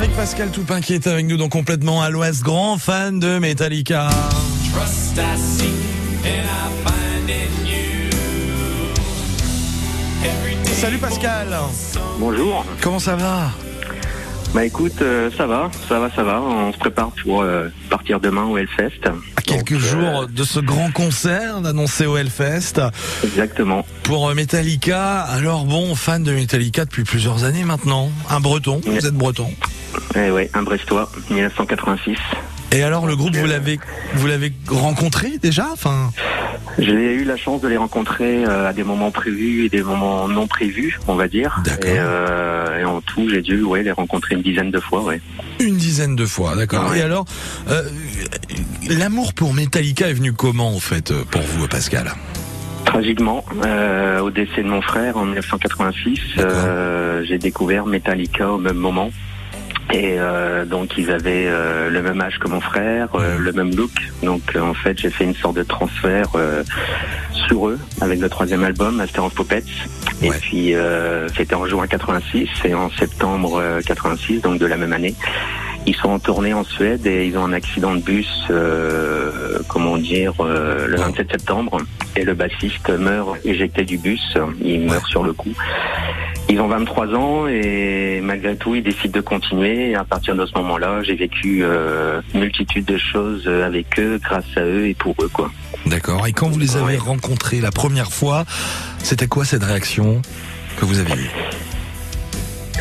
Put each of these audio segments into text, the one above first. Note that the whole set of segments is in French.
Avec Pascal Toupin qui est avec nous, donc complètement à l'ouest, grand fan de Metallica. Trust I see and I find in you. Every day Salut Pascal, Bonjour. comment ça va? Bah écoute, euh, ça va, ça va, ça va. On se prépare pour euh, partir demain au Hellfest. À quelques Donc, euh, jours de ce grand concert annoncé au Hellfest Exactement. pour Metallica. Alors bon, fan de Metallica depuis plusieurs années maintenant. Un breton, vous êtes breton. Eh ouais, un Brestois, 1986. Et alors le groupe, vous l'avez vous l'avez rencontré déjà Enfin, J'ai eu la chance de les rencontrer euh, à des moments prévus et des moments non prévus, on va dire. D'accord. Et, euh, et en tout, j'ai dû ouais, les rencontrer une dizaine de fois, ouais. une dizaine de fois, d'accord. Ouais. Et alors, euh, l'amour pour Metallica est venu comment en fait euh, pour vous, Pascal? Tragiquement, euh, au décès de mon frère en 1986, D'accord. euh, j'ai découvert Metallica au même moment. Et euh, donc ils avaient euh, le même âge que mon frère, euh, le même look. Donc euh, en fait j'ai fait une sorte de transfert euh, sur eux avec le troisième album, Master of Puppets. Et puis euh, c'était en juin 86 et en septembre euh, 86, donc de la même année. Ils sont en tournée en Suède et ils ont un accident de bus, euh, comment dire, euh, le 27 septembre. Et le bassiste meurt éjecté du bus. Il meurt sur le coup. Ils ont 23 ans et malgré tout, ils décident de continuer. Et à partir de ce moment-là, j'ai vécu euh, une multitude de choses avec eux, grâce à eux et pour eux, quoi. D'accord. Et quand vous les avez Ouais. rencontrés la première fois, c'était quoi cette réaction que vous avez eue?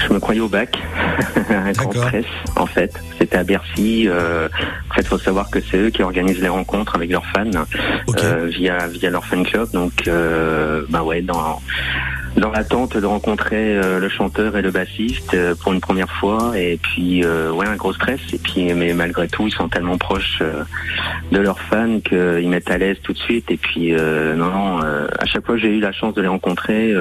Je me croyais au bac, un grand stress en fait. C'était à Bercy. Euh, en fait, faut savoir que c'est eux qui organisent les rencontres avec leurs fans euh, via via leur fan club. Donc, euh, bah ouais, dans dans l'attente de rencontrer euh, le chanteur et le bassiste euh, pour une première fois. Et puis, euh, ouais, un gros stress. Et puis, mais malgré tout, ils sont tellement proches de leurs fans qu'ils mettent à l'aise tout de suite. Et puis, non, non, à chaque fois que j'ai eu la chance de les rencontrer,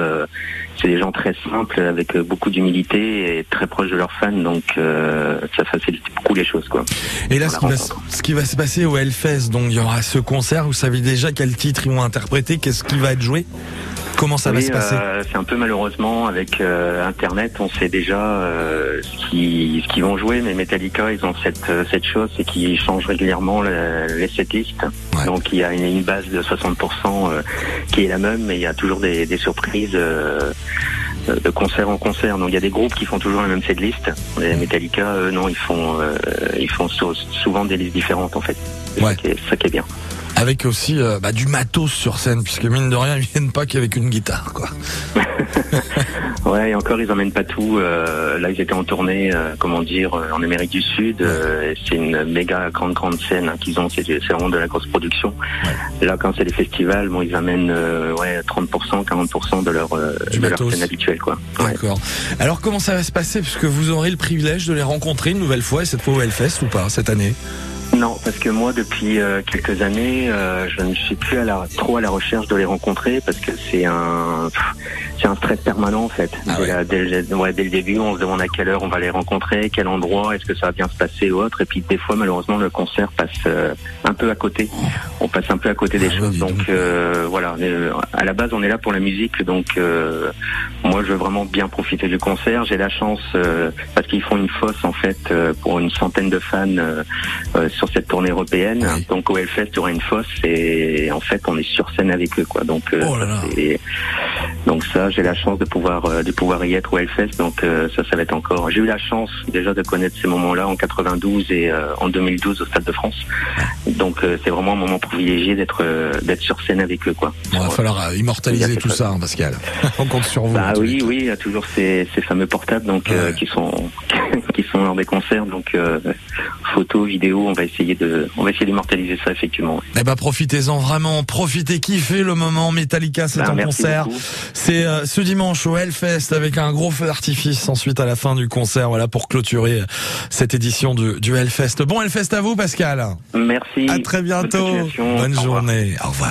c'est des gens très simples, avec beaucoup d'humilité et très proches de leurs fans. Donc, ça facilite beaucoup les choses, quoi. Et là, ce qui, va, ce qui va se passer au Hellfest, donc il y aura ce concert. Vous savez déjà quel titre ils vont interpréter, qu'est-ce qui va être joué, comment ça va se passer euh, c'est un peu malheureusement avec euh, Internet, on sait déjà euh, ce qu'ils vont jouer, mais Metallica, ils ont cette euh, cette chose, c'est qu'ils changent régulièrement le- les setlists. Ouais. Donc il y a une, une base de 60% euh, qui est la même, mais il y a toujours des, des surprises. de concert en concert. Donc il y a des groupes qui font toujours la même setlist. Les Metallica, eux, non, ils font ils font sou- souvent des listes différentes en fait. C'est Ouais. ça qui est bien. Avec aussi euh, bah, du matos sur scène, puisque mine de rien, ils viennent pas qu'avec une guitare, quoi. Ouais, et encore, ils emmènent pas tout. Euh, là, ils étaient en tournée, euh, comment dire, en Amérique du Sud. c'est une méga grande, grande scène hein, qu'ils ont. C'est vraiment de la grosse production. Là, quand c'est les festivals, bon, ils amènent ouais 30%, 40% de leur Du de leur scène habituelle, quoi. Ouais. D'accord. Alors comment ça va se passer, puisque vous aurez le privilège de les rencontrer une nouvelle fois, et cette fois au Hellfest ou pas, cette année? Non, parce que moi, depuis euh, quelques années, euh, je ne suis plus à la, trop à la recherche de les rencontrer parce que c'est un, c'est un stress permanent en fait. Ah dès, ouais. la- dès le- ouais, dès le début, on se demande à quelle heure on va les rencontrer, quel endroit, est-ce que ça va bien se passer ou autre. Et puis des fois, malheureusement, le concert passe euh, un peu à côté. On passe un peu à côté des Ah choses. donc. Donc euh, voilà, euh, à la base, on est là pour la musique. Donc euh, moi, je veux vraiment bien profiter du concert. J'ai la chance euh, parce qu'ils font une fosse en fait euh, pour une centaine de fans sur cette tournée européenne. Oui. Donc au Hellfest, il y aura une fosse et en fait, on est sur scène avec eux, quoi. Donc, euh, Oh là là. donc ça, j'ai la chance de pouvoir euh, de pouvoir y être au Hellfest. Donc euh, ça, ça va être encore. J'ai eu la chance déjà de connaître ces moments-là en 92 et en 2012 au Stade de France. Donc c'est vraiment un moment privilégié d'être d'être sur scène avec eux, quoi. Bon, Il va falloir immortaliser tout ça, hein, Pascal. On compte sur vous. Bah oui, oui, il y a toujours ces, ces fameux portables donc euh, qui sont qui sont lors des concerts. Donc euh, photos, vidéos, on va essayer de on va essayer d'immortaliser ça effectivement. Eh ben profitez-en vraiment, profitez, kiffez le moment Metallica, c'est Bah, en merci concert. C'est euh, ce dimanche au Hellfest avec un gros feu d'artifice ensuite à la fin du concert, voilà pour clôturer euh, cette édition du, du Hellfest. Bon Hellfest à vous Pascal. Merci. À très bientôt. Bonne Au revoir. journée. Au revoir.